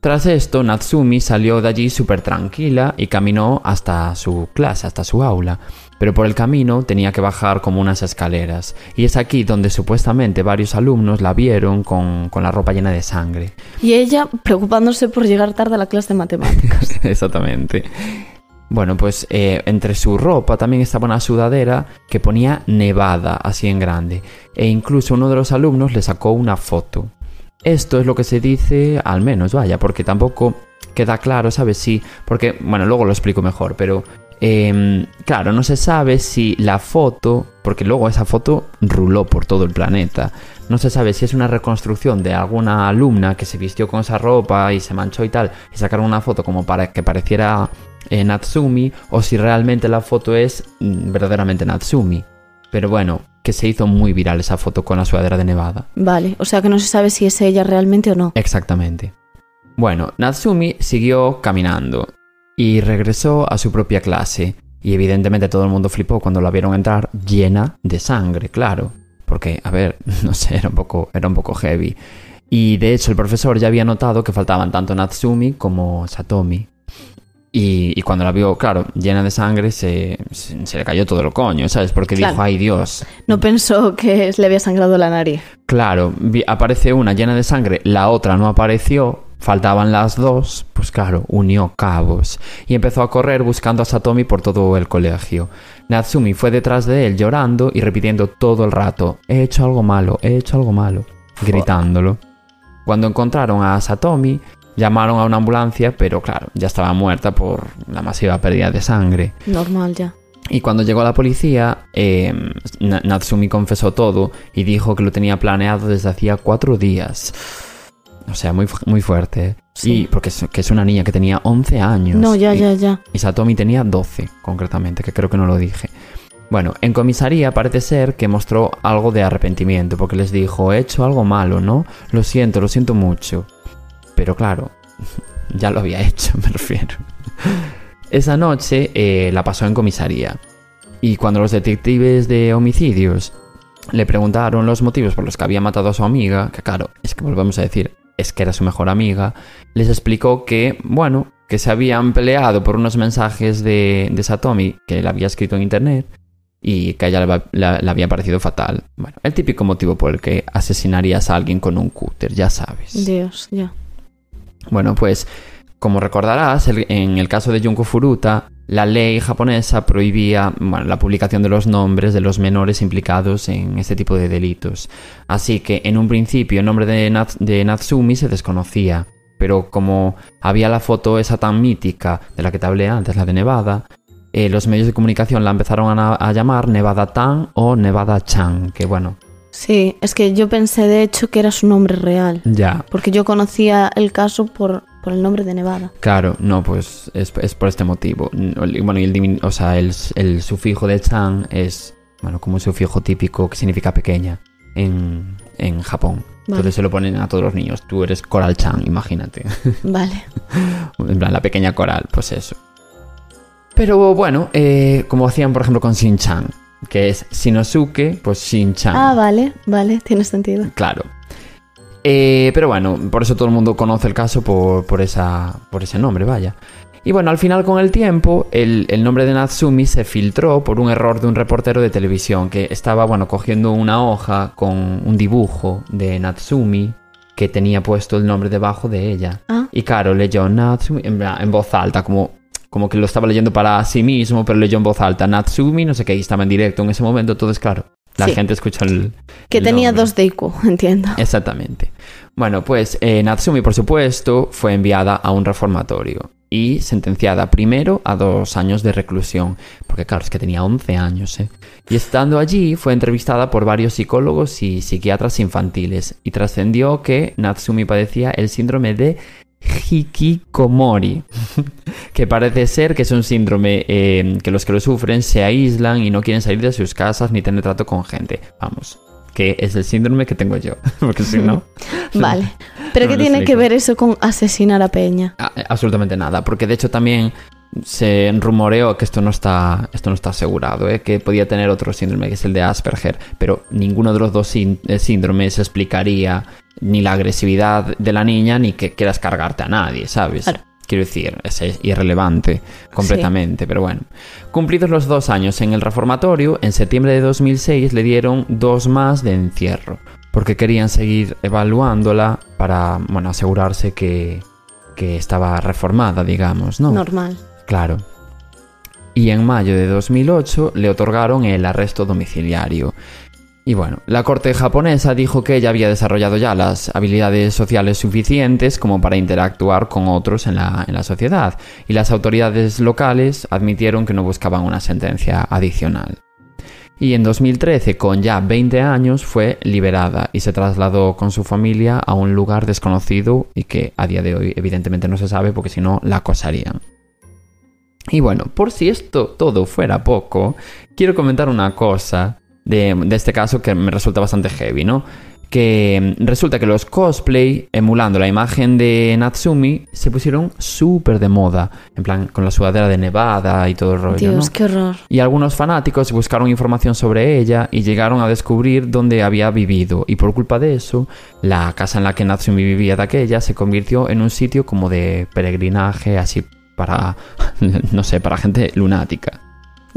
Tras esto, Natsumi salió de allí súper tranquila y caminó hasta su clase, hasta su aula. Pero por el camino tenía que bajar como unas escaleras. Y es aquí donde supuestamente varios alumnos la vieron con, con la ropa llena de sangre. Y ella preocupándose por llegar tarde a la clase de matemáticas. Exactamente. Bueno, pues eh, entre su ropa también estaba una sudadera que ponía Nevada así en grande. E incluso uno de los alumnos le sacó una foto. Esto es lo que se dice, al menos, vaya, porque tampoco queda claro, ¿sabes? Sí, porque, bueno, luego lo explico mejor, pero eh, claro, no se sabe si la foto, porque luego esa foto ruló por todo el planeta, no se sabe si es una reconstrucción de alguna alumna que se vistió con esa ropa y se manchó y tal, y sacaron una foto como para que pareciera eh, Natsumi, o si realmente la foto es mm, verdaderamente Natsumi. Pero bueno, que se hizo muy viral esa foto con la sudadera de Nevada. Vale, o sea que no se sabe si es ella realmente o no. Exactamente. Bueno, Natsumi siguió caminando y regresó a su propia clase. Y evidentemente todo el mundo flipó cuando la vieron entrar llena de sangre, claro. Porque, a ver, no sé, era un poco, era un poco heavy. Y de hecho el profesor ya había notado que faltaban tanto Natsumi como Satomi. Y, y cuando la vio, claro, llena de sangre, se, se, se le cayó todo el coño, ¿sabes? Porque Claro. dijo, ay Dios, No pensó que le había sangrado la nariz. Claro, vi- aparece una llena de sangre, la otra no apareció, faltaban las dos, pues claro, unió cabos y empezó a correr buscando a Satomi por todo el colegio. Natsumi fue detrás de él llorando y repitiendo todo el rato, he hecho algo malo, he hecho algo malo, gritándolo. Cuando encontraron a Satomi, llamaron a una ambulancia, pero claro, ya estaba muerta por la masiva pérdida de sangre. Normal ya. Y cuando llegó la policía, eh, Na- Natsumi confesó todo y dijo que lo tenía planeado desde hacía cuatro días. O sea, muy, muy fuerte. Sí. Y porque es, que es una niña que tenía 11 años. No, ya, y, ya, ya. Y Satomi tenía 12, concretamente, que creo que no lo dije. Bueno, en comisaría parece ser que mostró algo de arrepentimiento, porque les dijo, he hecho algo malo, ¿no? Lo siento, lo siento mucho. Pero claro, ya lo había hecho, me refiero. Esa noche eh, la pasó en comisaría. Y cuando los detectives de homicidios le preguntaron los motivos por los que había matado a su amiga, que claro, es que volvemos a decir, es que era su mejor amiga, les explicó que, bueno, que se habían peleado por unos mensajes de, de Satomi que le había escrito en internet y que a ella le, la- le había parecido fatal. Bueno, el típico motivo por el que asesinarías a alguien con un cúter, ya sabes. Dios, ya. Bueno, pues como recordarás, en el caso de Junko Furuta, la ley japonesa prohibía la publicación de los nombres de los menores implicados en este tipo de delitos. Así que en un principio el nombre de, Nat- de Natsumi se desconocía, pero como había la foto esa tan mítica de la que te hablé antes, la de Nevada, eh, los medios de comunicación la empezaron a llamar Nevada Tan o Nevada Chan, que bueno, Sí, es que yo pensé de hecho que era su nombre real. ya, Porque yo conocía el caso por, por el nombre de Nevada. Claro, no, pues es, es por este motivo. Bueno, y el, o sea, el, el sufijo de chan es, bueno, como un sufijo típico que significa pequeña en, en Japón. Entonces se lo ponen a todos los niños. Tú eres Coral Chan, imagínate. Vale. en plan, la pequeña coral, pues eso. Pero bueno, eh, como hacían por ejemplo con Shin-chan, que es Shinosuke, pues Shin-chan. Ah, vale, vale, tiene sentido. Claro. Eh, pero bueno, por eso todo el mundo conoce el caso por, por, esa, por ese nombre, vaya. Y bueno, al final con el tiempo, el, el nombre de Natsumi se filtró por un error de un reportero de televisión que estaba, bueno, cogiendo una hoja con un dibujo de Natsumi que tenía puesto el nombre debajo de ella. Ah, Y claro, leyó Natsumi en, voz alta, como, como que lo estaba leyendo para sí mismo, pero leyó en voz alta Natsumi, no sé qué, y estaba en directo en ese momento, entonces claro, la Sí. gente escuchó el... que el tenía nombre. dos de IQ, entiendo. Exactamente. Bueno, pues eh, Natsumi, por supuesto, fue enviada a un reformatorio y sentenciada primero a dos años de reclusión, porque claro, es que tenía 11 años, ¿eh? Y estando allí fue entrevistada por varios psicólogos y psiquiatras infantiles y trascendió que Natsumi padecía el síndrome de Hikikomori, que parece ser que es un síndrome eh, que los que lo sufren se aíslan y no quieren salir de sus casas ni tener trato con gente. Vamos, que es el síndrome que tengo yo, porque si no... Vale. Pero No ¿qué tiene que ver eso con asesinar a Peña? A- absolutamente nada, porque de hecho también se rumoreó que esto no está, esto no está asegurado, ¿eh? que podía tener otro síndrome, que es el de Asperger, pero ninguno de los dos eh, síndromes explicaría ni la agresividad de la niña ni que quieras cargarte a nadie, ¿sabes? Claro. Quiero decir, es irrelevante completamente, pero bueno. Cumplidos los dos años en el reformatorio, en septiembre de 2006 le dieron dos más de encierro, porque querían seguir evaluándola para, bueno, asegurarse que, que estaba reformada, digamos, ¿no? Normal. Claro. y en mayo de 2008 le otorgaron el arresto domiciliario. Y bueno, la corte japonesa dijo que ella había desarrollado ya las habilidades sociales suficientes como para interactuar con otros en la, en la sociedad, y las autoridades locales admitieron que no buscaban una sentencia adicional. Y en 2013, con ya 20 años, fue liberada y se trasladó con su familia a un lugar desconocido y que a día de hoy evidentemente no se sabe porque si no la acosarían. Y bueno, por si esto todo fuera poco, quiero comentar una cosa de, de este caso que me resulta bastante heavy, ¿no? Que mm, resulta que los cosplay, emulando la imagen de Natsumi, se pusieron súper de moda. En plan, con la sudadera de Nevada y todo el rollo, Dios, ¿no? qué horror. Y algunos fanáticos buscaron información sobre ella y llegaron a descubrir dónde había vivido. Y por culpa de eso, la casa en la que Natsumi vivía de aquella se convirtió en un sitio como de peregrinaje, así para, no sé, para gente lunática.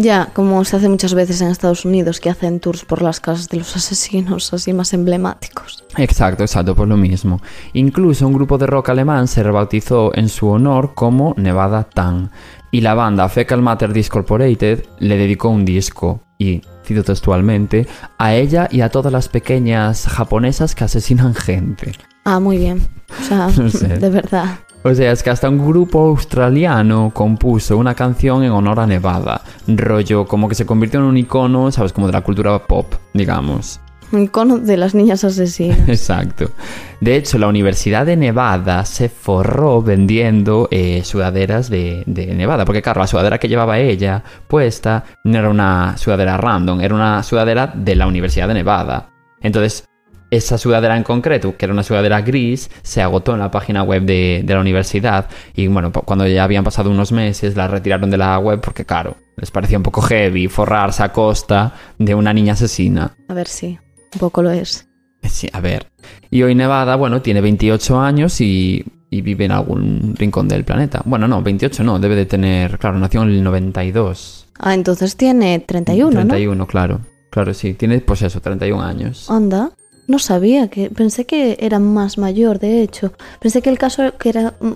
Ya, como se hace muchas veces en Estados Unidos, que hacen tours por las casas de los asesinos así más emblemáticos. Exacto, exacto, por lo mismo. Incluso un grupo de rock alemán se rebautizó en su honor como Nevada Tan. Y la banda Fecal Matter Discorporated le dedicó un disco, y cito textualmente, a ella y a todas las pequeñas japonesas que asesinan gente. Ah, muy bien. O sea, No sé. de verdad. O sea, es que hasta un grupo australiano compuso una canción en honor a Nevada. Rollo, como que se convirtió en un icono, ¿sabes? Como de la cultura pop, digamos. Un icono de las niñas asesinas. Exacto. De hecho, la Universidad de Nevada se forró vendiendo eh, sudaderas de, de Nevada. Porque, claro, la sudadera que llevaba ella puesta no era una sudadera random, era una sudadera de la Universidad de Nevada. Entonces, esa sudadera en concreto, que era una sudadera gris, se agotó en la página web de, de la universidad. Y bueno, cuando ya habían pasado unos meses, la retiraron de la web porque, claro, les parecía un poco heavy forrarse a costa de una niña asesina. A ver si, un poco lo es. Sí, a ver. Y hoy Nevada, bueno, tiene 28 años y, y vive en algún rincón del planeta. Bueno, no, 28 no, debe de tener, claro, nació en el 92. Ah, entonces tiene 31, 31, claro. Claro, sí, tiene pues eso, 31 años. ¿no? No sabía que. Pensé que era más mayor, de hecho. Pensé que el caso que era. mm,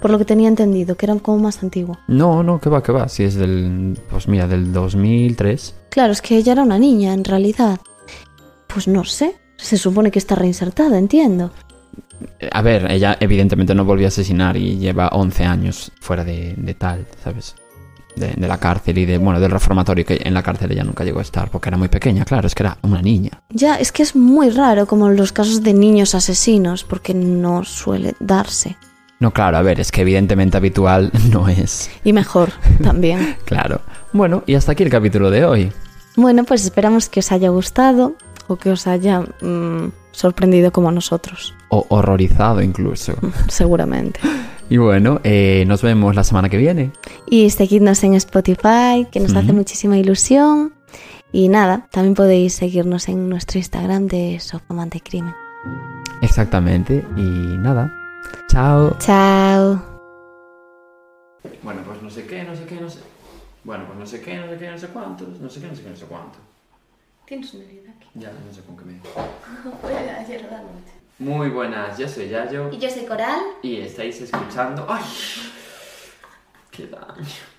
Por lo que tenía entendido, que era como más antiguo. No, no, que va, que va. Si es del, pues mira, del 2003. Claro, es que ella era una niña, en realidad. Pues no sé. Se supone que está reinsertada, entiendo. A ver, ella evidentemente no volvió a asesinar y lleva 11 años fuera de, de tal, ¿sabes? De, de la cárcel y de, bueno, del reformatorio, que en la cárcel ella nunca llegó a estar porque era muy pequeña, claro, es que era una niña. Ya, es que es muy raro como los casos de niños asesinos, porque no suele darse. No, claro, a ver, es que evidentemente habitual no es. Y mejor también. Claro. Bueno, y hasta aquí el capítulo de hoy. Bueno, pues esperamos que os haya gustado o que os haya mm, sorprendido como a nosotros, O horrorizado incluso. seguramente. Y bueno, eh, nos vemos la semana que viene. Y seguidnos en Spotify, que nos hace muchísima ilusión. Y nada, también podéis seguirnos en nuestro Instagram de Sofamante Crimen. Exactamente. Y nada. Chao. Chao. Bueno, pues no sé qué, no sé qué, no sé. Bueno, pues no sé qué, no sé qué, no sé cuántos. No sé qué, no sé qué, no sé cuánto. Tienes una herida aquí. Ya, no sé con qué me. ayer la noche. Muy buenas, yo soy Yayo. Y yo soy Coral. Y estáis escuchando. ¡Ay! ¡Qué daño!